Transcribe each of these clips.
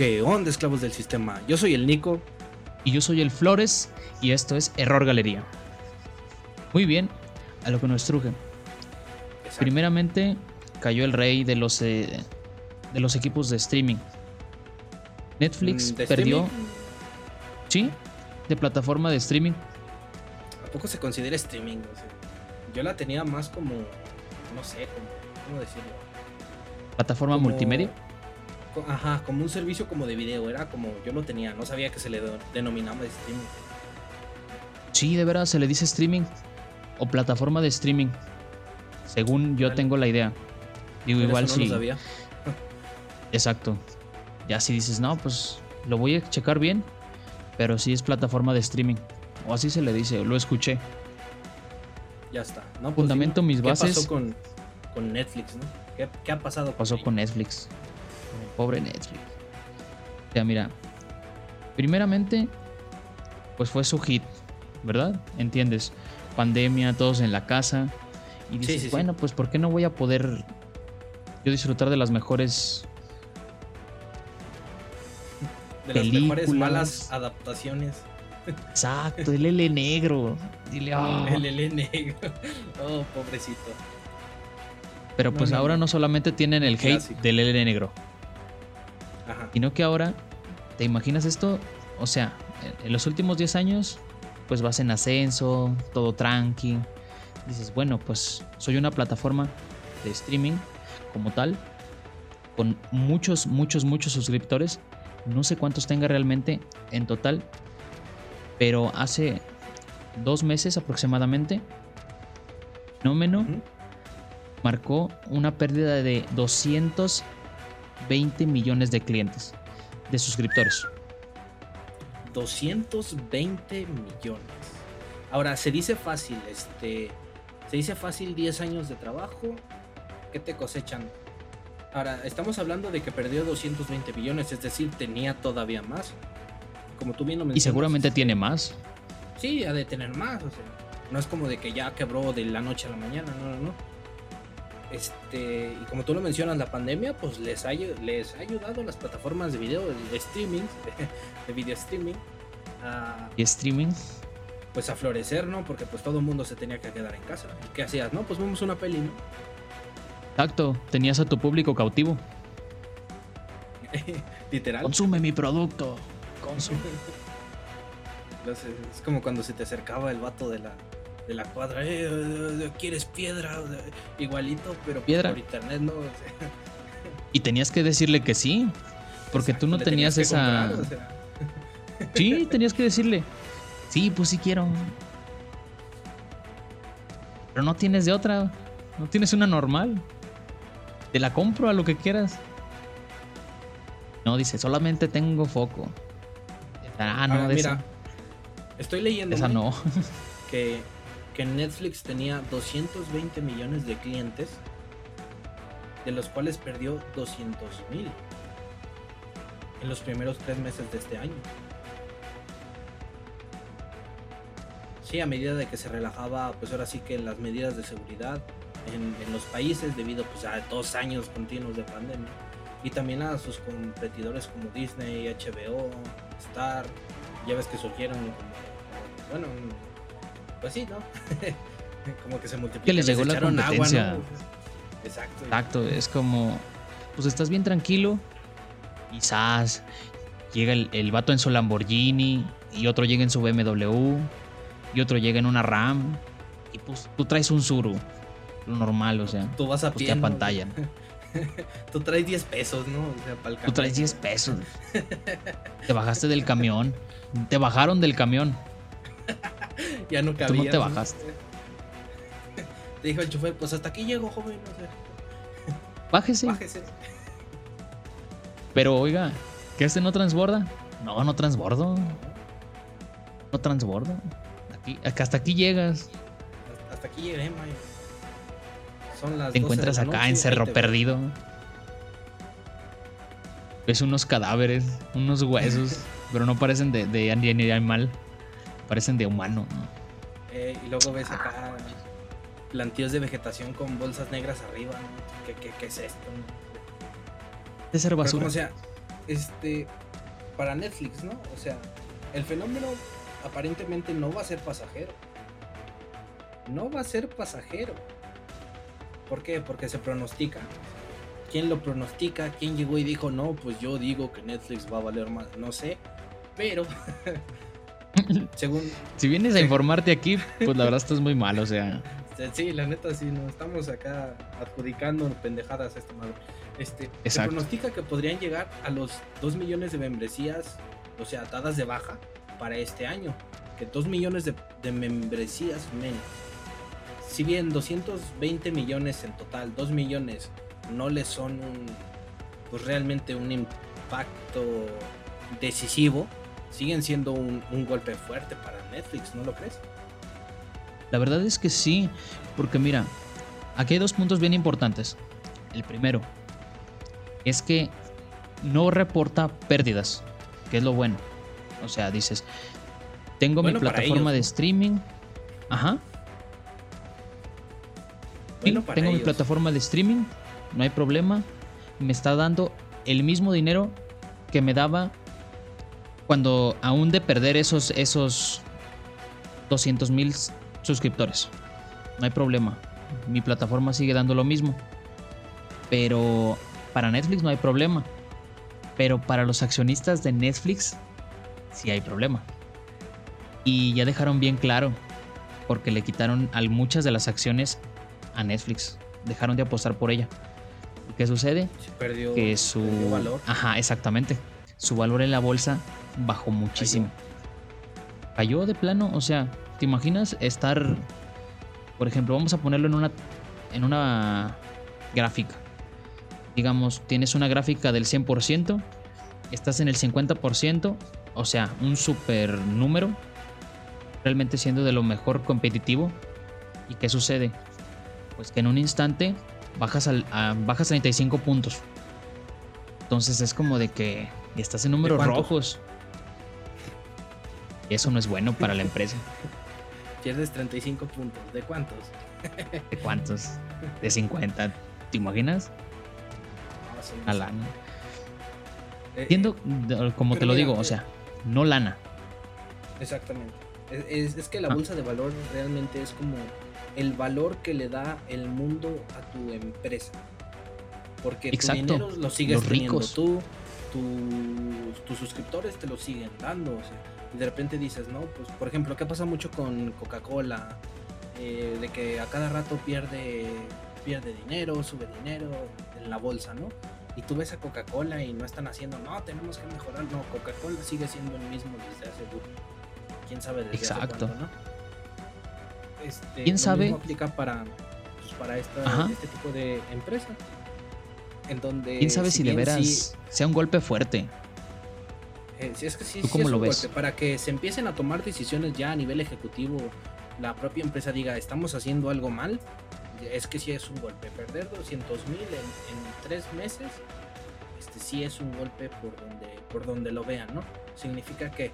¿Qué onda, esclavos del sistema? Yo soy el Nico. Y yo soy el Flores y esto es Error Galería. Muy bien, a lo que nos truje. Primeramente cayó el rey de los, eh, de los equipos de streaming. Netflix Mm, ¿de perdió... streaming? Sí, de plataforma de streaming. ¿A poco se considera streaming? O sea, yo la tenía más como, no sé, como, ¿cómo decirlo? Plataforma Como- multimedia. Ajá, como un servicio como de video, era como yo lo tenía, no sabía que se le de- denominaba streaming. Sí, de veras se le dice streaming o plataforma de streaming. Según yo Vale. tengo la idea. Digo, igual no sí. lo sabía. Exacto. Ya si dices, no, pues lo voy a checar bien. Pero sí es plataforma de streaming. O así se le dice, lo escuché. Ya está. No, pues, Fundamento dime, mis bases. ¿Qué pasó con, con Netflix, no? ¿Qué, qué ha pasado? Pasó con Netflix. Pobre Netflix. Ya, mira. Primeramente, pues fue su hit, ¿verdad? ¿Entiendes? Pandemia, todos en la casa. Y dices, sí, sí. bueno, pues ¿por qué no voy a poder yo disfrutar de las mejores De las mejores malas adaptaciones. Exacto, el L negro. Dile, "Ah". El L negro. Oh, pobrecito. Pero pues no, ahora no. solamente tienen el hate Clásico. del L negro. Sino que ahora, ¿te imaginas esto? O sea, en- los últimos 10 años, pues vas en ascenso, todo tranqui. Dices, bueno, pues soy una plataforma de streaming como tal, con muchos, muchos, muchos suscriptores. No sé cuántos tenga realmente en total, pero hace dos meses aproximadamente, fenómeno Ujú. marcó una pérdida de 220 millones de clientes, de suscriptores. 220 millones. Ahora, se dice fácil, este. Se dice fácil 10 años de trabajo. ¿Qué te cosechan? Ahora, estamos hablando de que perdió 220 millones, es decir, tenía todavía más. Como tú bien lo Y mencionas. seguramente este, tiene más. Sí, ha de tener más, o sea. No es como de que ya quebró de la noche a la mañana, no, no, no. Este, y como tú lo mencionas, la pandemia, pues les ha, les ha ayudado a las plataformas de video, de streaming, de video streaming, a, Y streaming. pues a florecer, ¿no? Porque pues todo el mundo se tenía que quedar en casa. ¿Y qué hacías? No, pues vemos una peli, ¿no? Exacto, tenías a tu público cautivo. Literal. Consume mi producto. Consume. Entonces, es como cuando se te acercaba el vato de la, de la cuadra, "Eh, eh, ¿quieres piedra? Igualito, pero ¿Piedra? por internet, ¿no? O sea, Y tenías que decirle que sí. Porque tú no tenías esa. comprar, o sea. Sí, tenías que decirle. Sí, pues sí quiero. Pero no tienes de otra. No tienes una normal. Te la compro a lo que quieras. No, dice, solamente tengo foco. Ah, no, de mira, esa, estoy leyendo esa no. que, que Netflix tenía 220 millones de clientes, de los cuales perdió 200 mil en los primeros tres meses de este año. Sí, a medida de que se relajaba, pues ahora sí que las medidas de seguridad en, los países debido pues, a dos años continuos de pandemia y también a sus competidores como Disney, HBO, Star, ya ves que surgieron bueno, pues sí, ¿no? como que se multiplicaron. Que les llegó la competencia. Exacto. Exacto, es como, pues estás bien tranquilo ¡zas! llega el, el vato en su Lamborghini y otro llega en su BMW y otro llega en una RAM y pues tú traes un Zuru, lo normal, o sea, Tú vas a pues pie. te ¿no? apantallan. Tú traes 10 pesos, ¿no? O sea, para el Tú traes camión. 10 pesos. Te bajaste del camión. Te bajaron del camión. Ya no Tú cabías. no te bajaste. Te dijo el chofer, pues hasta aquí llego, joven. O sea, Bájese. bájese. Pero oiga, ¿que este no transborda? No, no transbordo. No transbordo. Aquí, hasta aquí llegas. Hasta, hasta aquí llegué, Mayo. Son las 12 Te encuentras acá noche, en Cerro. Perdido. Ves unos cadáveres, unos huesos, pero no parecen de, de ani- ni animal. Parecen de humano. Eh, y luego ves acá plantíos de vegetación con bolsas negras arriba. ¿no? ¿Qué, qué, qué es esto? no? De ser basura. como sea, este, para Netflix, ¿no? O sea, el fenómeno aparentemente no va a ser pasajero. No va a ser pasajero. ¿Por qué? Porque se pronostica. ¿Quién lo pronostica? ¿Quién llegó y dijo, no, pues yo digo que Netflix va a valer más? No sé. Pero, según... Si vienes a informarte aquí, pues la verdad estás muy mal, o sea... Sí, la neta sí, no estamos acá adjudicando pendejadas a esta madre. Este, se pronostica que podrían llegar a los 2 millones de membresías, o sea, dadas de baja para este año. Que 2 millones de, de membresías menos. Si bien 220 millones en total, 2 millones no le son un, pues realmente un impacto decisivo, siguen siendo un, un golpe fuerte para Netflix, ¿no lo crees? La verdad es que sí, porque mira, aquí hay dos puntos bien importantes. El primero es que no reporta pérdidas, que es lo bueno. O sea, dices, tengo mi plataforma de streaming. Ajá. tengo mi plataforma de streaming, no hay problema. Me está dando el mismo dinero que me daba cuando aún de perder esos, esos 200 mil suscriptores. No hay problema. Mi plataforma sigue dando lo mismo. Pero para Netflix no hay problema. Pero para los accionistas de Netflix sí hay problema. Y ya dejaron bien claro. Porque le quitaron muchas de las acciones a Netflix. Dejaron de apostar por ella. ¿Y qué sucede? perdió, que su valor. Ajá, exactamente. Su valor en la bolsa bajó muchísimo. Cayó de plano, o sea, ¿Te imaginas estar, por ejemplo, vamos a ponerlo en una, en una gráfica? Digamos, tienes una gráfica del 100%, estás en el 50%, o sea, un super número, realmente siendo de lo mejor competitivo. ¿Y qué sucede? Pues que en un instante bajas, al, a, bajas 35 puntos. Entonces es como de que estás en números rojos. Eso no es bueno para la empresa. Pierdes 35 puntos. ¿De cuántos? ¿De cuántos? De 50. ¿Te imaginas? No, lana. Eh, Entiendo, eh, como te lo digo, o sea, no lana. Exactamente. Es, que la ah. bolsa de valor realmente es como el valor que le da el mundo a tu empresa. Porque Exacto. tu dinero lo sigues teniendo tú, tus suscriptores te lo siguen dando. O sea, de repente dices, no, pues por ejemplo, ¿qué pasa mucho con Coca-Cola? Eh, de que a cada rato pierde, pierde dinero, sube dinero en la bolsa, ¿no? Y tú ves a Coca-Cola y no están haciendo, no, tenemos que mejorar, no, Coca-Cola sigue siendo el mismo desde hace, quién sabe desde Exacto. Hace cuándo, ¿no? Este, ¿Quién sabe? Mismo aplica para, pues, para esta, este tipo de empresa. En donde, ¿Quién sabe si, de veras sea un golpe fuerte? Eh, es que sí, lo ves? Para que se empiecen a tomar decisiones ya a nivel ejecutivo, la propia empresa diga, estamos haciendo algo mal, es que sí es un golpe. Perder 200 mil en, tres meses, este sí es un golpe por donde, por donde lo vean, ¿no? Significa que,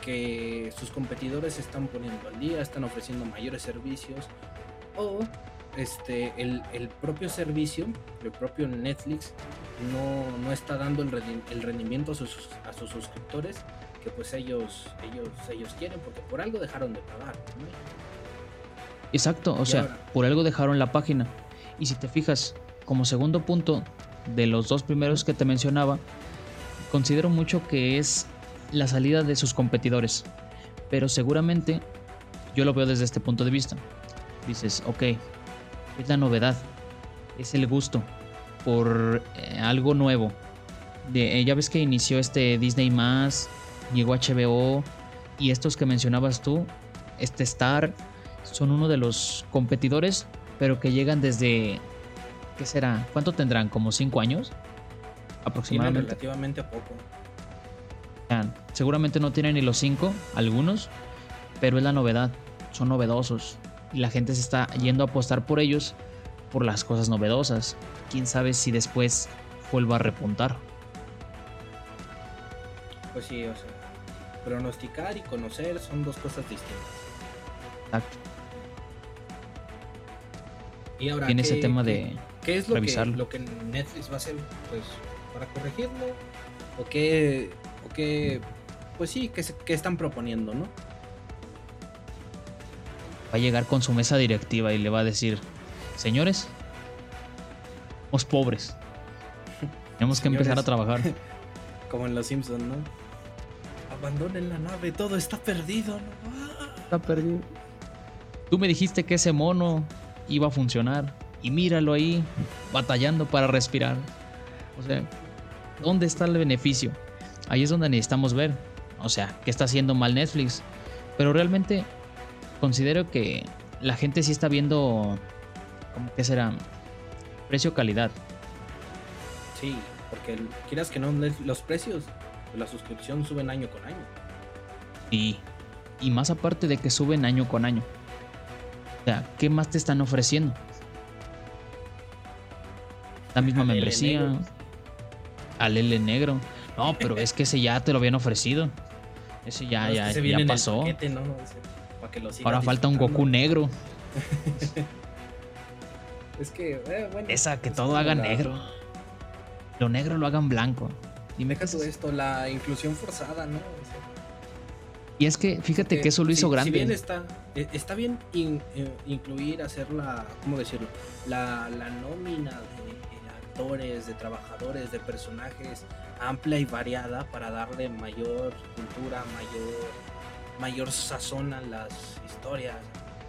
que sus competidores se están poniendo al día, están ofreciendo mayores servicios o este, el, el propio servicio, el propio Netflix no, no está dando el, rendimiento a sus, a sus suscriptores que pues ellos, ellos, ellos quieren, porque por algo dejaron de pagar. Exacto, o sea, por algo dejaron la página. Y si te fijas, como segundo punto de los dos primeros que te mencionaba, considero mucho que es la salida de sus competidores. Pero seguramente yo lo veo desde este punto de vista. Dices, ok, es la novedad, es el gusto, por eh, algo nuevo. De, eh, ya ves que inició este Disney más, llegó HBO y estos que mencionabas tú, este Star, son uno de los competidores, pero que llegan desde, ¿qué será? ¿Cuánto tendrán? ¿Como cinco años? Aproximadamente. relativamente poco. Seguramente no tienen ni los cinco, algunos, pero es la novedad, son novedosos y la gente se está yendo a apostar por ellos por las cosas novedosas quién sabe si después vuelva a repuntar. Pues sí, o sea, pronosticar y conocer son dos cosas distintas. Exacto. Y ahora, tiene ese tema de ¿qué es lo Que, lo que Netflix va a hacer? Pues para corregirlo, o qué, o qué, pues sí, qué, se- qué están proponiendo, ¿no? Va a llegar con su mesa directiva y le va a decir, señores, somos pobres. Tenemos que empezar a trabajar. Como en Los Simpsons, ¿no? Abandonen la nave, todo está perdido, ¿no? Ah. Está perdido. Tú me dijiste que ese mono iba a funcionar. Y míralo ahí, batallando para respirar. O sea, ¿dónde está el beneficio? Ahí es donde necesitamos ver. O sea, ¿qué está haciendo mal Netflix? Pero realmente considero que la gente sí está viendo, ¿cómo que será? Precio-calidad. Sí, porque quieras que no, los precios de la suscripción suben año con año. Y, y más aparte de que suben año con año. O sea, ¿qué más te están ofreciendo? La misma Al membresía. Al L negro. No, pero es que ese ya te lo habían ofrecido. Ese ya, No, es ya, que ya pasó. paquete, ¿no? Para que lo Ahora falta un. Goku negro. Es que, eh, bueno. Esa que es todo haga la- negro. Lo negro lo hagan blanco. Dime Deja es- esto, la inclusión forzada, ¿no? O sea, Y es que fíjate porque que eso lo hizo si- grande. Si bien está, eh, está bien in- eh, incluir, hacer la, ¿cómo decirlo? La, la nómina de, de actores, de trabajadores, de personajes amplia y variada para darle mayor cultura, mayor, mayor sazón a las historias,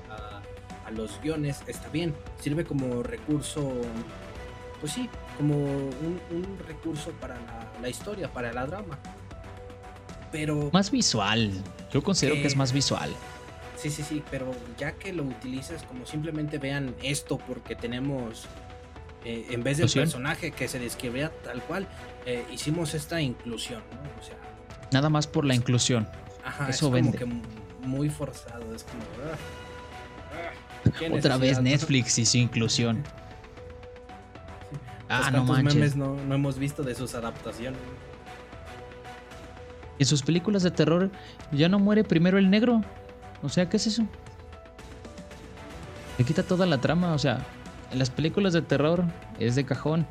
a, a los guiones, está bien. Sirve como recurso, pues sí, como un, un recurso para la, la historia, para la drama. Pero Más visual. Yo considero que es más visual. Sí, sí, sí, pero ya que lo utilizas como simplemente vean esto porque tenemos, eh, en vez del Inclusión. personaje que se describía tal cual, eh, hicimos esta inclusión, ¿no? O sea, Nada más por la inclusión. Ajá, Eso es vende. como que mu- muy forzado, es como... ah, ah, Otra vez ¿no? Netflix y su inclusión. Pues, Ah, no ¿cuántos manches. memes no, no hemos visto de sus adaptaciones? En sus películas de terror ya no muere primero el negro. O sea, ¿qué es eso? Le quita toda la trama. O sea, en las películas de terror es de cajón.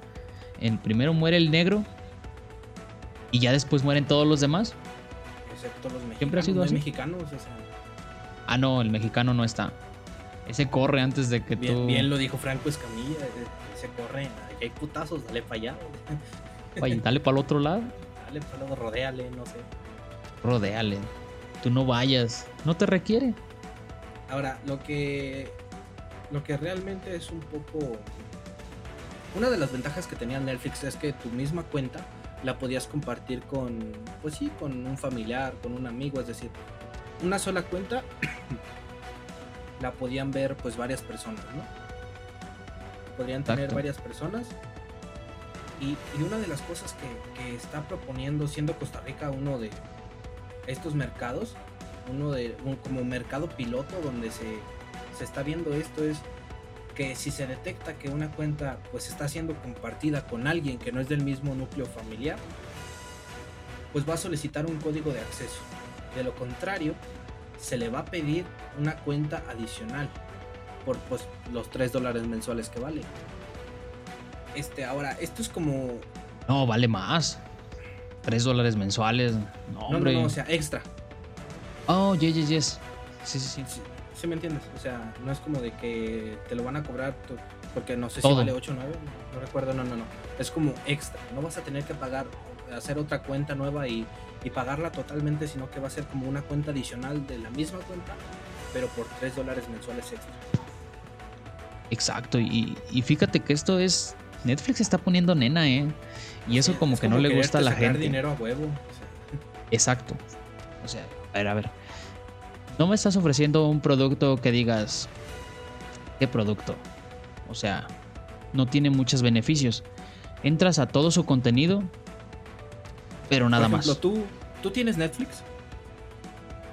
En primero muere el negro y ya después mueren todos los demás. Excepto los mexicanos. Siempre ha sido ¿no hay así. mexicanos, o sea, Ah, no, el mexicano no está. Ese corre antes de que bien, tú. bien lo dijo Franco Escamilla, eh, se corre, aquí hay putazos, dale para allá, Vaya, dale para el otro lado. dale para luego, rodéale, no sé. Rodéale. Tú no vayas. No te requiere. Ahora, lo que lo que realmente es un poco una de las ventajas que tenía Netflix es que tu misma cuenta la podías compartir con pues sí, con un familiar, con un amigo, es decir, una sola cuenta la podían ver pues varias personas, ¿no? Podrían tener varias personas y, y una de las cosas que, que está proponiendo siendo Costa Rica uno de estos mercados, uno de un, como mercado piloto donde se, se está viendo esto es que si se detecta que una cuenta pues está siendo compartida con alguien que no es del mismo núcleo familiar, pues va a solicitar un código de acceso. De lo contrario, se le va a pedir una cuenta adicional por pues, los 3 dólares mensuales que vale. Este, ahora, esto es como... No, vale más. 3 dólares mensuales. No, No, no, hombre. no, o sea, extra. Oh, yes, yes, yes. Sí, sí, sí. Sí, me entiendes? O sea, no es como de que te lo van a cobrar porque no sé si vale 8 o 9, no recuerdo, no, no, no. Es como extra, no vas a tener que pagar, hacer otra cuenta nueva y, y pagarla totalmente, sino que va a ser como una cuenta adicional de la misma cuenta, pero por 3 dólares mensuales extra. Exacto. Y, y fíjate que esto es. Netflix está poniendo nena, ¿eh? Y eso como es que no le gusta a la gente. dinero a huevo. Exacto. O sea, a ver, a ver. No me estás ofreciendo un producto que digas. ¿Qué producto? O sea, no tiene muchos beneficios. Entras a todo su contenido, pero nada por ejemplo, más. ¿tú, ¿tú tienes Netflix?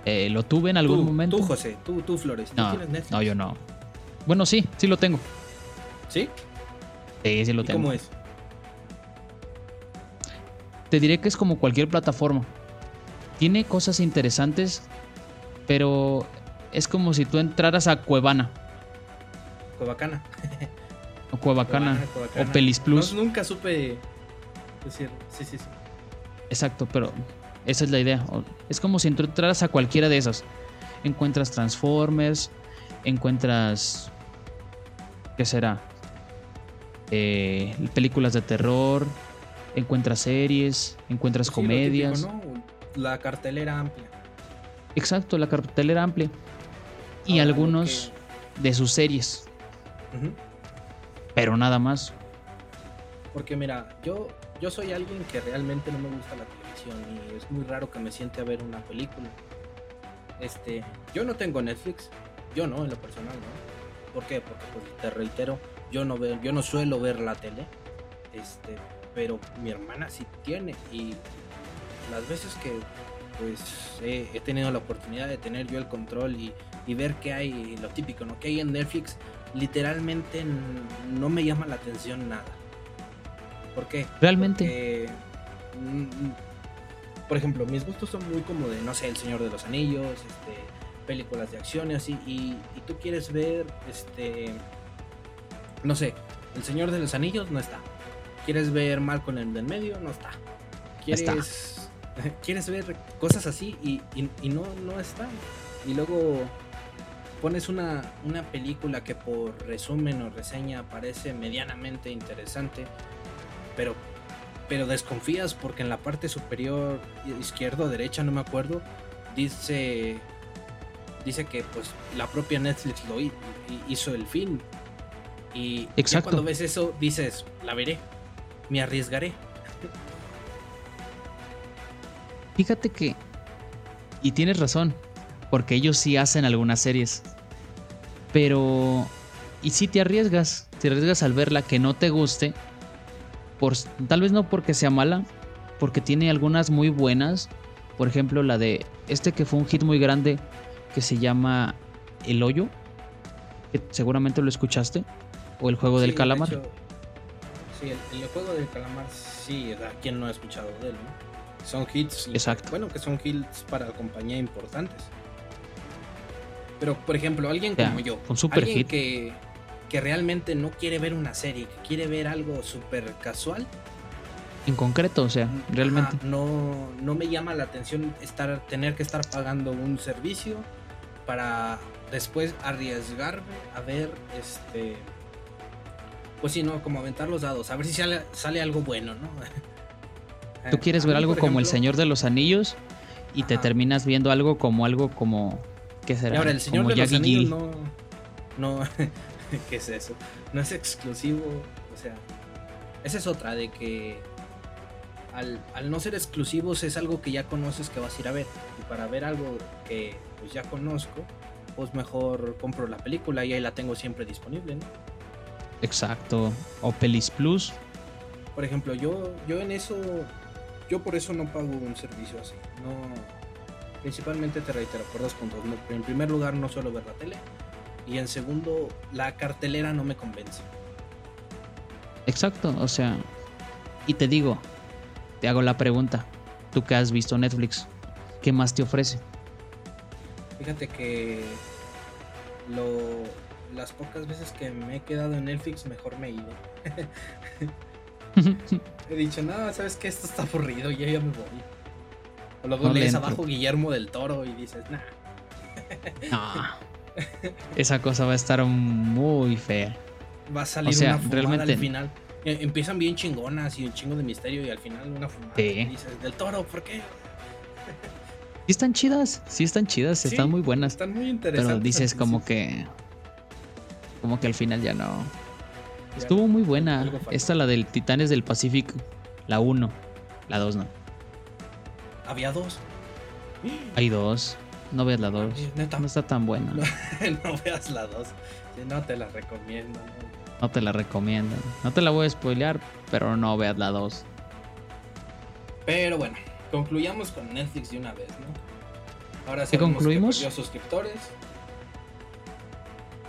Eh, lo tuve en algún tú, momento. Tú, José, tú, tú, Flores, ¿tú no, tienes Netflix? no, yo no. Bueno, sí, sí lo tengo. ¿Sí? Sí, sí lo ¿Y tengo. cómo es? Te diré que es como cualquier plataforma. Tiene cosas interesantes, pero es como si tú entraras a Cuevana Cuevacana. o Cuevacana Cuevana, Cuevacana. o Pelis Plus. No, nunca supe decir. Sí, sí, sí. Exacto, pero esa es la idea. Es como si entraras a cualquiera de esas. Encuentras Transformers, encuentras... ¿Qué será? Eh, películas de terror, encuentras series, encuentras Pues Sí, comedias. típico, ¿no? La cartelera amplia. Exacto, la cartelera amplia. Y lo algunos de sus series, pero nada más. Porque mira, yo, yo soy alguien que realmente no me gusta la televisión y es muy raro que me siente a ver una película. Este, yo no tengo Netflix, yo no, en lo personal, ¿no? ¿Por qué? Porque pues, te reitero, yo no veo, yo no suelo ver la tele, este, pero mi hermana sí tiene y las veces que pues he, he tenido la oportunidad de tener yo el control y, y ver qué hay, lo típico, ¿no? Que hay en Netflix, literalmente no me llama la atención nada. ¿Por qué? Realmente. Porque, mm, por ejemplo, mis gustos son muy como de, no sé, El Señor de los Anillos, este, películas de acción y así, y, y tú quieres ver, este, no sé, El Señor de los Anillos no está. ¿Quieres ver Malcolm en el del medio? No está. Está. ¿Quieres, ver cosas así y, y- y no, no está? Y luego pones una, una película que por resumen o reseña parece medianamente interesante, pero, pero desconfías porque en la parte superior izquierda o derecha, no me acuerdo, dice, dice que pues la propia Netflix lo hi- hi- hizo el fin. Y ya Exacto. cuando ves eso dices, la veré, me arriesgaré. Fíjate que. Y tienes razón. Porque ellos sí hacen algunas series. Pero. Y si te arriesgas. Te arriesgas al verla que no te guste. Por, tal vez no porque sea mala. Porque tiene algunas muy buenas. Por ejemplo, la de. Este que fue un hit muy grande. Que se llama El Hoyo. Que seguramente lo escuchaste. O El Juego Sí, del de Calamar. hecho, sí, el, el juego del calamar, sí, a quien no ha escuchado de él, ¿no? Son hits. Exacto. Bueno, que son hits para compañía importantes. Pero, por ejemplo, alguien como yo, un super alguien hit. que, que realmente no quiere ver una serie, que quiere ver algo súper casual, En concreto, o sea, realmente. no, no me llama la atención estar, tener que estar pagando un servicio para después arriesgarme a ver este pues sí no como aventar los dados a ver si sale, sale algo bueno no Tú quieres ver algo como El Señor de los Anillos y te terminas viendo algo como algo como ¿qué y será? ahora el señor como de los Yagi anillos Gil. no no qué es eso no es exclusivo o sea esa es otra de que al, al no ser exclusivos es algo que ya conoces que vas a ir a ver y para ver algo que pues ya conozco pues mejor compro la película y ahí la tengo siempre disponible ¿no? Exacto. O Pelis Plus. por ejemplo yo yo en eso yo por eso no pago un servicio así no principalmente te reitero por dos puntos en primer lugar no suelo ver la tele y en segundo la cartelera no me convence Exacto, o sea, y te digo, te hago la pregunta, tú que has visto Netflix, ¿qué más te ofrece? Fíjate que lo, las pocas veces que me he quedado en Netflix, mejor me he ido. He dicho, no, sabes que esto está aburrido, ya, ya me voy. O luego No le lees abajo Guillermo del Toro y dices, nah. No. Esa cosa va a estar muy fea. Va a salir O sea, una fumada realmente- al final. Eh, Empiezan bien chingonas y un chingo de misterio y al final una fumada. Sí. Y dices, del Toro, ¿por qué? Sí están chidas, sí están chidas, Sí, están muy buenas. Están muy interesantes. Pero dices como que. Como que al final ya no. Estuvo muy buena. Esta, la del Titanes del Pacífico. La 1. La 2 no. Había dos. Hay dos. No veas la 2. Ay, neta. No está tan buena. No, no veas la dos. Sí, no te la recomiendo. ¿no? Te la recomiendo. No te la voy a spoilear, pero no veas la 2. Pero bueno, concluyamos con Netflix de una vez, ¿no? Ahora ¿Qué que concluimos? suscriptores.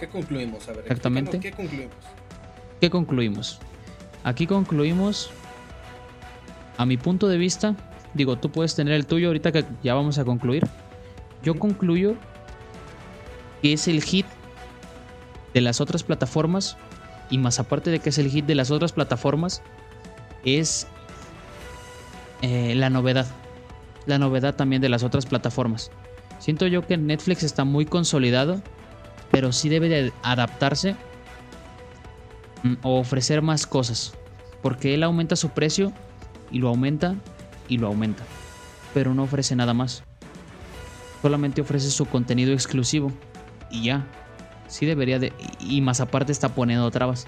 ¿Qué concluimos? A ver, Exactamente. ¿Qué concluimos? ¿Qué concluimos? Aquí concluimos. A mi punto de vista, digo, tú puedes tener el tuyo ahorita que ya vamos a concluir. Yo concluyo que es el hit de las otras plataformas y más aparte de que es el hit de las otras plataformas, es eh, la novedad. La novedad también de las otras plataformas. Siento yo que Netflix está muy consolidado, pero sí debe de adaptarse o ofrecer más cosas. Porque él aumenta su precio y lo aumenta y lo aumenta. Pero no ofrece nada más. Solamente ofrece su contenido exclusivo. Y ya. Sí debería de... Y más aparte está poniendo trabas.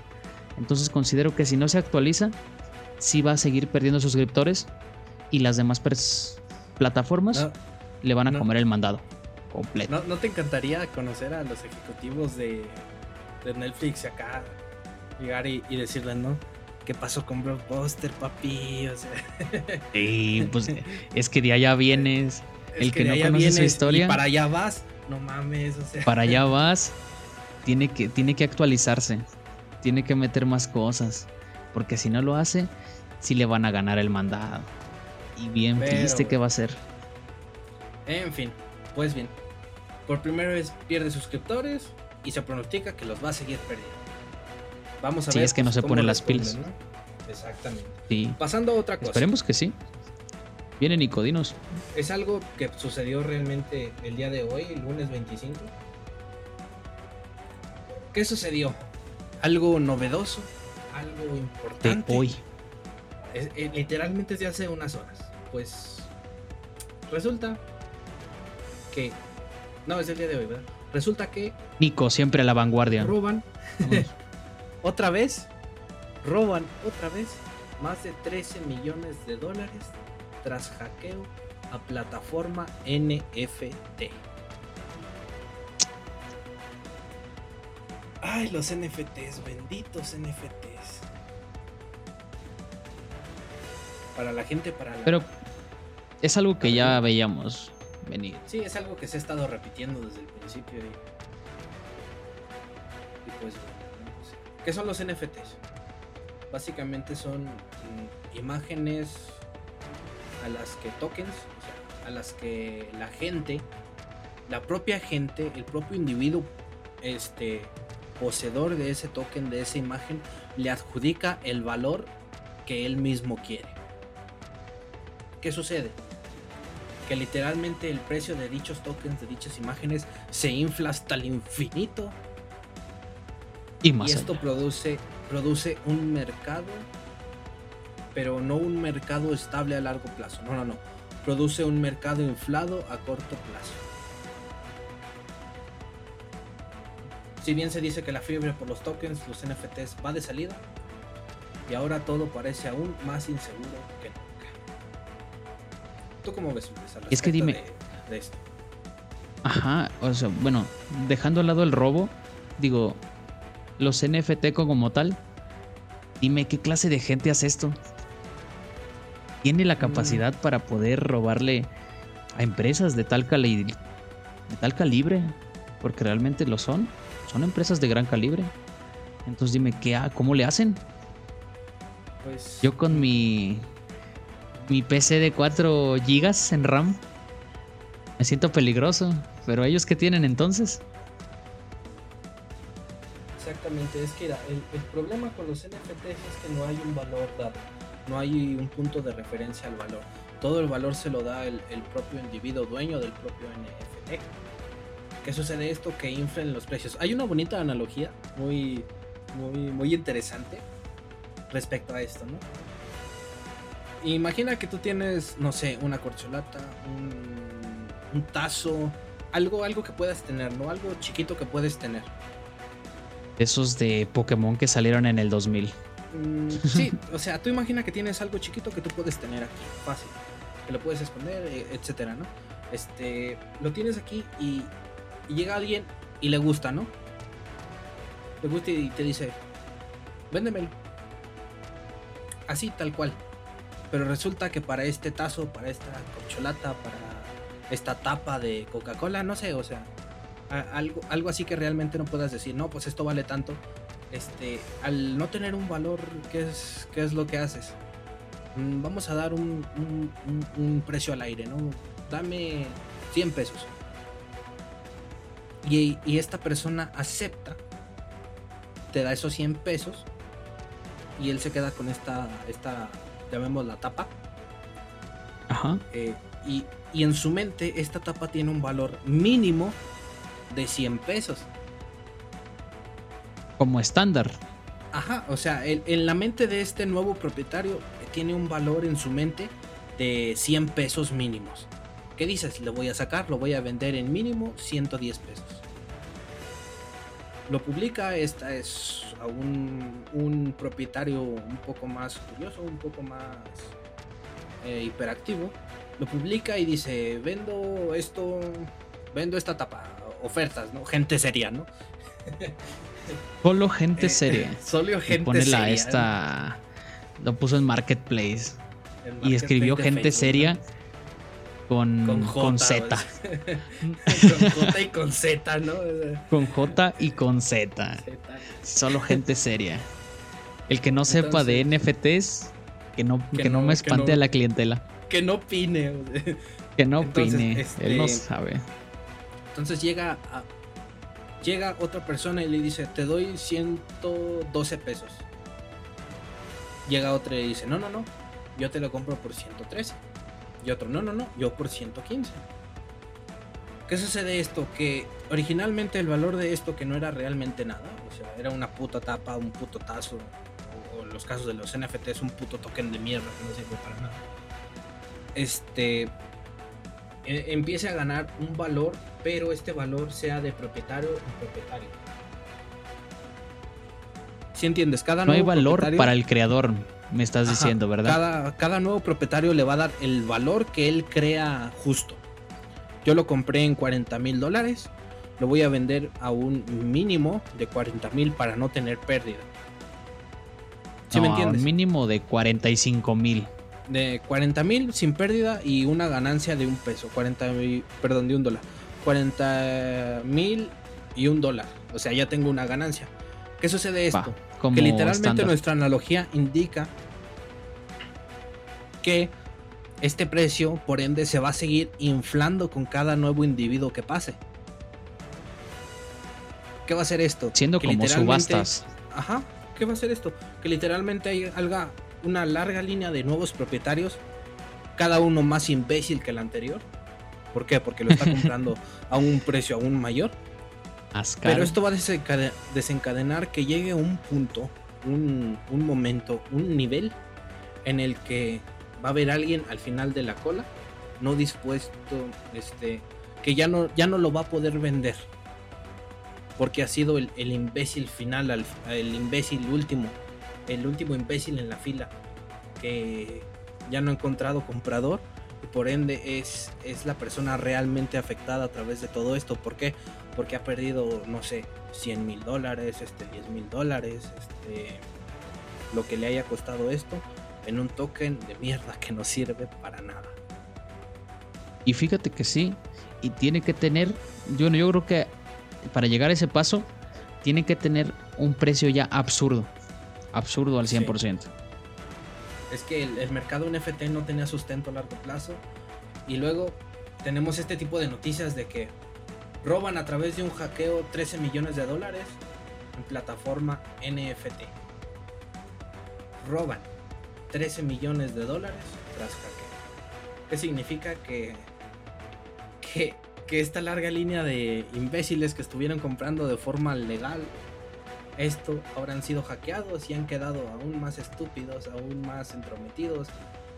Entonces considero que si no se actualiza, sí va a seguir perdiendo suscriptores y las demás plataformas le van a comer el mandado completo. ¿No, te encantaría conocer a los ejecutivos de, Netflix acá? Llegar y, decirles, ¿no? ¿Qué pasó con Blockbuster, papi? O sea... pues es que de allá vienes. el que, no conoce su historia. Y para allá vas, no mames, Para allá vas, tiene que, tiene que actualizarse. Tiene que meter más cosas. Porque si no lo hace, sí le van a ganar el mandado. Y bien triste que va a ser. En fin, pues bien. Por primera vez pierde suscriptores y se pronostica que los va a seguir perdiendo. Vamos a ver. Si es que no se ponen las pilas. Exactamente. Sí. Pasando a otra cosa. Esperemos que sí. Vienen Nicodinos. Es algo que sucedió realmente el día de hoy, el lunes 25. ¿Qué sucedió? Algo novedoso, algo importante. De hoy. Eh, literalmente es de hace unas horas. Pues resulta que... No, es el día de hoy, ¿verdad? Resulta que... Nico, siempre a la vanguardia. Roban. otra vez. Roban otra vez más de 13 millones de dólares tras hackeo a plataforma NFT. Ay, los NFTs, benditos NFTs. Para la gente, para la... Pero es algo que ya veíamos venir. Sí, es algo que se ha estado repitiendo desde el principio. Y, pues, ¿qué son los NFTs? Básicamente son mm, imágenes a las que tokens, a las que la gente, la propia gente, el propio individuo, este poseedor de ese token, de esa imagen, le adjudica el valor que él mismo quiere. ¿Qué sucede? Que literalmente el precio de dichos tokens, de dichas imágenes, se infla hasta el infinito. Y, más esto produce, produce un mercado, pero no un mercado estable a largo plazo. No, no, no. Produce un mercado inflado a corto plazo. Si bien se dice que la fiebre por los tokens, los NFTs va de salida, y ahora todo parece aún más inseguro que nunca. ¿Tú cómo ves, Es que dime. De, esto? Ajá, o sea, bueno, dejando al lado el robo, digo, los NFT como tal, dime qué clase de gente hace esto. ¿Tiene la mm. capacidad para poder robarle a empresas de tal, cali de tal calibre? Porque realmente lo son. Son empresas de gran calibre. Entonces dime, ¿qué, ¿cómo le hacen? Pues... Yo con mi, mi PC de 4 GB en RAM me siento peligroso. Pero ellos qué tienen entonces? Exactamente, es que el, problema con los NFTs es que no hay un valor dado, no hay un punto de referencia al valor. Todo el valor se lo da el, el propio individuo dueño del propio NFT. ¿Qué sucede esto? Que inflen los precios. Hay una bonita analogía muy, muy, muy interesante respecto a esto, ¿no? Imagina que tú tienes, no sé, una corcholata, un, tazo, algo, algo que puedas tener, ¿no? Algo chiquito que puedes tener. Esos de Pokémon que salieron en el 2000. Mm, sí, o sea, tú imagina que tienes algo chiquito que tú puedes tener aquí, fácil, que lo puedes esconder, e, etcétera, ¿no? Este, lo tienes aquí y y llega alguien y le gusta, ¿no? Le gusta y te dice, véndemelo. Así, tal cual. Pero resulta que para este tazo, para esta corcholata, para esta tapa de Coca-Cola, no sé, o sea, algo, algo así que realmente no puedas decir, no, pues esto vale tanto. Este, al no tener un valor, ¿qué es, qué es lo que haces? Mm, vamos a dar un, un precio al aire, ¿no? Dame 100 pesos y, esta persona acepta, te da esos 100 pesos y él se queda con esta, esta llamemos la tapa. Ajá. Eh, y, y en su mente esta tapa tiene un valor mínimo de 100 pesos. Como estándar. Ajá, o sea, el- en la mente de este nuevo propietario tiene un valor en su mente de 100 pesos mínimos. ¿Qué dices? Lo voy a sacar, lo voy a vender en mínimo 110 pesos. Lo publica, esta es a un, un propietario un poco más curioso, un poco más eh, hiperactivo. Lo publica y dice, vendo esto, vendo esta tapa, ofertas, ¿no? Gente seria, ¿no? Solo gente Eh, seria. Solo Y gente pone la seria. esta. Lo puso en Marketplace. Y escribió gente Facebook, seria ¿no? con, Con. Z. con J y con Z, ¿no? Con J y con Z. Solo gente seria. El que no sepa de NFTs, que no, que Que no, no- me que espante no- a la clientela. Que no opine. Que no Entonces, opine. Él no este- sabe. Entonces llega a- llega otra persona y le dice, te doy 112 pesos. Llega otra y dice, no, no, no, yo te lo compro por 113. Y otro, no, no, no, yo por 115. ¿Qué sucede esto? Que originalmente el valor de esto que no era realmente nada, o sea, era una puta tapa, un puto tazo, o, en los casos de los NFTs, un puto token de mierda que no sirve para nada. Este, eh, empiece a ganar un valor, pero este valor sea de propietario en propietario. Si entiendes, cada No hay nuevo valor propietario- para el creador, me estás Ajá, diciendo, ¿verdad? Cada, cada nuevo propietario le va a dar el valor que él crea justo. Yo lo compré en 40 mil dólares. Lo voy a vender a un mínimo de 40 mil para no tener pérdida. ¿Sí me No, a un entiendes? mínimo de 45 mil. De 40 mil sin pérdida y una ganancia de un peso. 40 mil, perdón, de un dólar. 40 mil y un dólar. O sea, ya tengo una ganancia. ¿Qué sucede esto? Va, como que literalmente nuestra analogía indica que este precio, por ende, se va a seguir inflando con cada nuevo individuo que pase. ¿Qué va a hacer esto? Siendo Que como subastas. Ajá, ¿qué va a hacer esto? Que literalmente hay alga- una larga línea de nuevos propietarios, cada uno más imbécil que el anterior. ¿Por qué? Porque lo está comprando a un precio aún mayor. Ascar. Pero esto va a desencade- desencadenar que llegue un punto, un, un momento, un nivel en el que va a haber alguien al final de la cola no dispuesto, este, que ya no, ya no lo va a poder vender. Porque ha sido el, el imbécil final, al- el imbécil último, el último imbécil en la fila, que ya no ha encontrado comprador y por ende es, es la persona realmente afectada a través de todo esto. ¿Por qué? Porque ha perdido, no sé, 100 mil dólares, este, 10 mil dólares, este, lo que le haya costado esto en un token de mierda que no sirve para nada. Y fíjate que sí. Y tiene que tener. Yo, yo creo que para llegar a ese paso, tiene que tener un precio ya absurdo. Absurdo al Sí. 100%. Es que el, mercado NFT no tenía sustento a largo plazo. Y luego tenemos este tipo de noticias de que roban a través de un hackeo 13 millones de dólares en plataforma NFT. Roban 13 millones de dólares tras hackeo. ¿Qué significa que, que esta larga línea de imbéciles que estuvieron comprando de forma legal esto ahora han sido hackeados y han quedado aún más estúpidos, aún más entrometidos,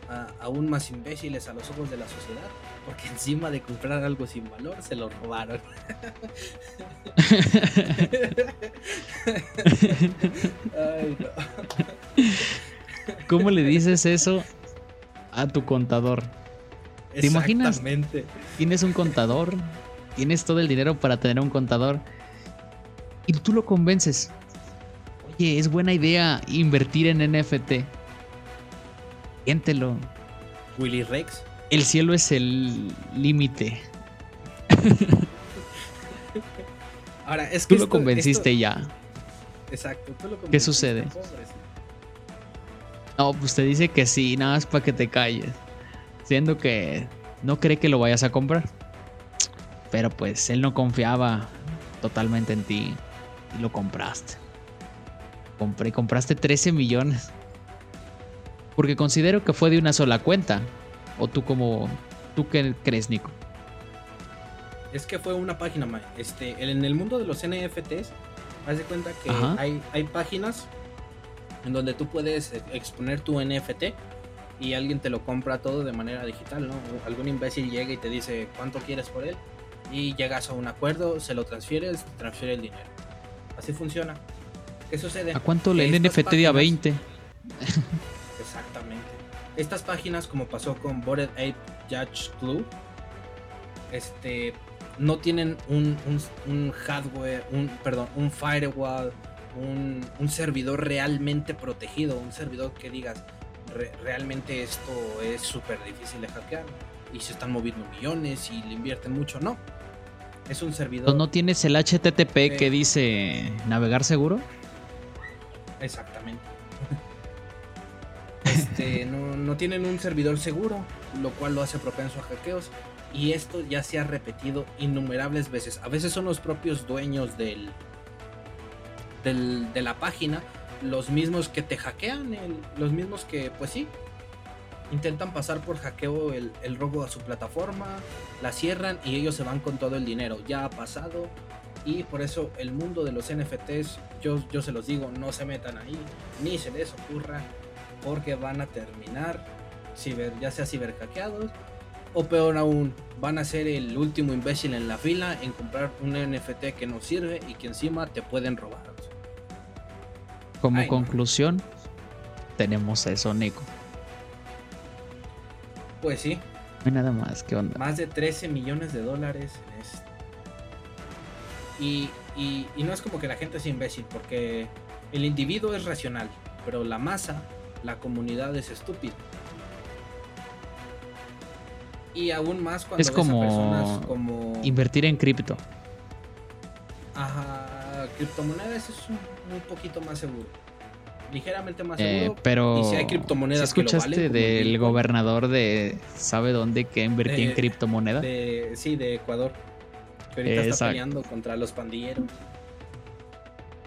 a- aún más imbéciles a los ojos de la sociedad, porque encima de comprar algo sin valor se lo robaron. Ay, no. ¿Cómo le dices eso a tu contador? ¿Te imaginas? Tienes un contador, tienes todo el dinero para tener un contador y tú lo convences. Oye, es buena idea invertir en NFT. Siéntelo. Willy Rex. El cielo es el límite. Ahora, es Tú que lo esto- convenciste ya. exacto, tú lo ¿Qué sucede? No, pues te dice que sí, nada más para que te calles. Siendo que no cree que lo vayas a comprar. Pero pues él no confiaba totalmente en ti y lo compraste. Compré, compraste 13 millones. Porque considero que fue de una sola cuenta. ¿O tú como... ¿Tú qué crees, Nico? Es que fue una página, este, en el mundo de los NFTs, haz de cuenta que hay, hay páginas en donde tú puedes exponer tu NFT y alguien te lo compra todo de manera digital, ¿no? Algún imbécil llega y te dice cuánto quieres por él y llegas a un acuerdo, se lo transfieres, te transfiere el dinero. Así funciona. ¿Qué sucede? ¿A cuánto el NFT día 20? Exactamente. Estas páginas, como pasó con Bored Ape Judge Club, este, no tienen un, hardware, un, perdón, un firewall, un, servidor realmente protegido, un servidor que digas, realmente esto es súper difícil de hackear y se están moviendo millones y le invierten mucho, no. Es un servidor. ¿No tienes el HTTP que dice navegar seguro? Exactamente. Este, no, no tienen un servidor seguro, lo cual lo hace propenso a hackeos. Y esto ya se ha repetido innumerables veces. A veces son los propios dueños del, de la página los mismos que te hackean, los mismos que, pues sí, intentan pasar por hackeo el, robo a su plataforma, la cierran y ellos se van con todo el dinero. Ya ha pasado y por eso el mundo de los NFTs, yo, yo se los digo, no se metan ahí, ni se les ocurra, porque van a terminar ciber, ya sea ciberhackeados o peor aún, van a ser el último imbécil en la fila en comprar un NFT que no sirve y que encima te pueden robar. Como conclusión, tenemos eso, Nico. Pues sí. No hay nada más, ¿qué onda? Más de 13 millones de dólares en esto. Y, y no es como que la gente es imbécil, porque el individuo es racional, pero la masa, la comunidad es estúpida. Y aún más cuando es como, como invertir en cripto. Ajá, criptomonedas es un, poquito más seguro. Ligeramente más eh, seguro. pero y si hay criptomonedas escuchaste del gobernador de sabe dónde que invertí en criptomoneda? sí, de Ecuador. Que ahorita está peleando contra los pandilleros.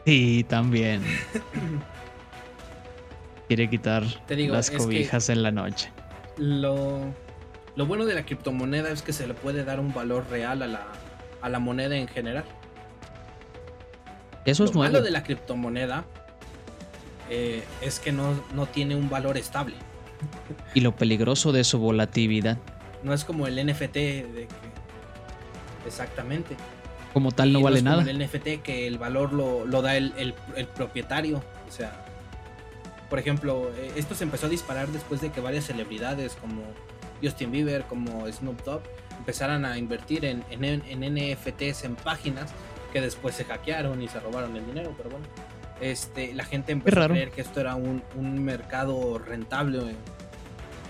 Sí, también. Quiere quitar las cobijas en la noche. Lo lo bueno de la criptomoneda es que se le puede dar un valor real a la, a la moneda en general. Eso es Lo malo de la criptomoneda eh, es que no, tiene un valor estable. Y lo peligroso de su volatilidad. No es como el NFT de Exactamente. Como tal no vale nada. el NFT que el valor lo, da el, el, propietario. O sea, por ejemplo, eh, esto se empezó a disparar después de que varias celebridades como Justin Bieber, como Snoop Dogg, empezaran a invertir en, NFTs en páginas que después se hackearon y se robaron el dinero, pero bueno. Este, la gente empezó a creer que esto era un, mercado rentable.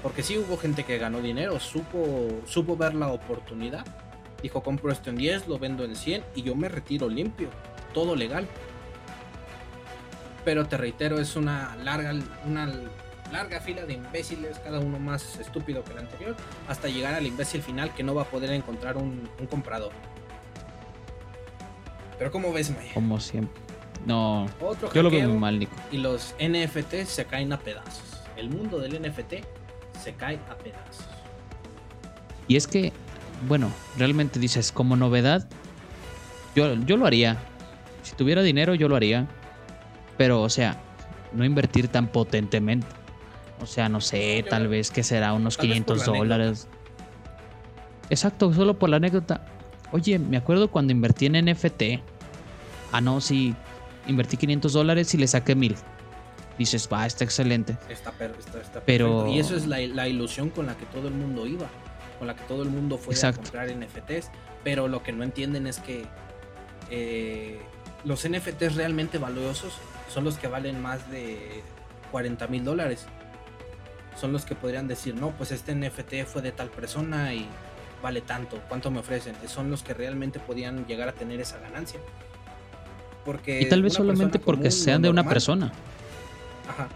Porque sí hubo gente que ganó dinero, supo, supo ver la oportunidad. Dijo, compro esto en 10, lo vendo en 100 y yo me retiro limpio. Todo legal. Pero te reitero, es una larga, una larga fila de imbéciles, cada uno más estúpido que el anterior, hasta llegar al imbécil final que no va a poder encontrar un, comprador. Pero ¿cómo ves, Maya? Como siempre. No, yo lo veo muy mal, Nico. Y los NFT se caen a pedazos. El mundo del NFT se cae a pedazos. Y es que, bueno, realmente dices, como novedad, yo, yo lo haría. Si tuviera dinero, yo lo haría. Pero, o sea, no invertir tan potentemente. O sea, no sé, tal vez que será unos 500 dólares. Exacto, solo por la anécdota. Oye, me acuerdo cuando invertí en NFT. Ah, no, sí, invertí 500 dólares y le saqué mil. Dices, va, está excelente. Está, está, pero... Y eso es la, ilusión con la que todo el mundo iba. Con la que todo el mundo fue a comprar NFTs. Pero lo que no entienden es que eh, los NFTs realmente valiosos son los que valen más de 40 mil dólares son los que podrían decir, no, pues este NFT fue de tal persona y vale tanto, ¿cuánto me ofrecen? Son los que realmente podían llegar a tener esa ganancia. Porque y tal vez solamente porque sean de una persona. Ajá.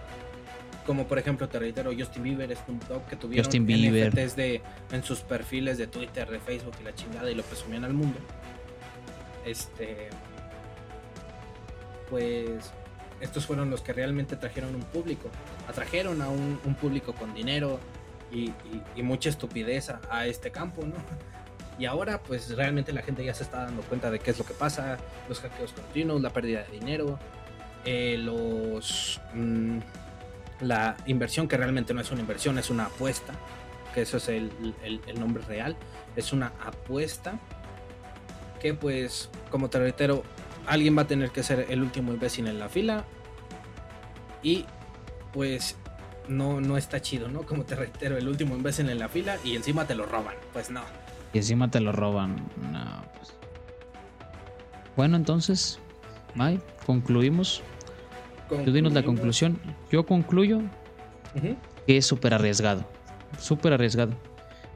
Como por ejemplo, te reitero, Justin Bieber, Snoop Dogg, que tuvieron Justin Bieber. NFTs de, en sus perfiles de Twitter, de Facebook y la chingada y lo presumían al mundo. Este. Pues estos fueron los que realmente trajeron un público. Atrajeron a un, público con dinero, y, mucha estupidez a, este campo, ¿no? Y ahora pues realmente la gente ya se está dando cuenta de qué es lo que pasa, los hackeos continuos, la pérdida de dinero, eh, los... Mm, la inversión que realmente no es una inversión, es una apuesta, que eso es el, el nombre real, es una apuesta que pues, como te reitero, alguien va a tener que ser el último imbécil en la fila y pues no, no está chido, ¿no? Como te reitero, el último imbécil en la fila y encima te lo roban. Pues no. Y encima te lo roban. No, pues. Bueno, entonces, May, concluimos. Tú dinos la conclusión. Yo concluyo que es súper arriesgado. Súper arriesgado.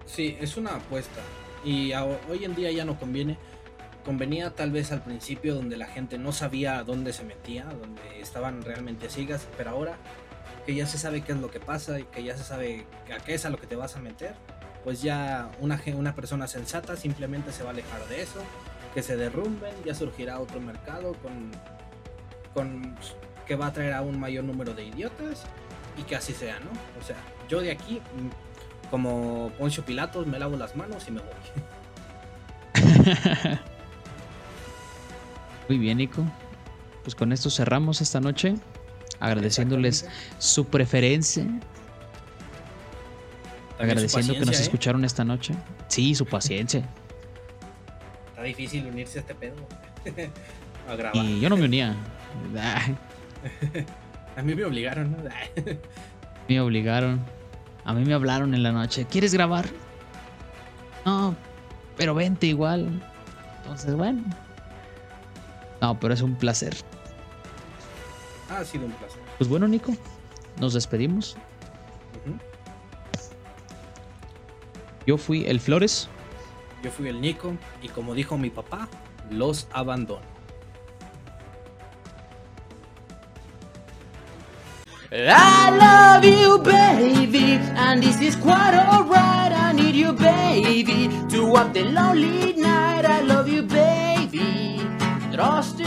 Sí, es una apuesta. Y hoy en día ya no conviene. Convenía tal vez al principio donde la gente no sabía dónde se metía, donde estaban realmente ciegas, pero ahora que ya se sabe qué es lo que pasa y que ya se sabe a qué es a lo que te vas a meter, pues ya una, una persona sensata simplemente se va a alejar de eso, que se derrumben, ya surgirá otro mercado con, con que va a traer a un mayor número de idiotas y que así sea, ¿no? O sea, yo de aquí, mm, como Poncio Pilatos, me lavo las manos y me voy. Muy bien, Nico. Pues con esto cerramos esta noche agradeciéndoles su preferencia. Agradeciendo que nos ¿eh? escucharon esta noche. Sí, su paciencia. Está difícil unirse a este pedo. a grabar. Y yo no me unía. a mí me obligaron, ¿no? me obligaron. A mí me hablaron en la noche. ¿Quieres grabar? No, pero vente igual. Entonces, bueno. No, pero es un placer. Ha sido un placer. Pues bueno, Nico, nos despedimos. Yo fui el Flores. Yo fui el Nico. Y como dijo mi papá, los abandono. I love you, baby, and this is quite alright. I need you, baby, to up the lonely night. I love you, baby. Trust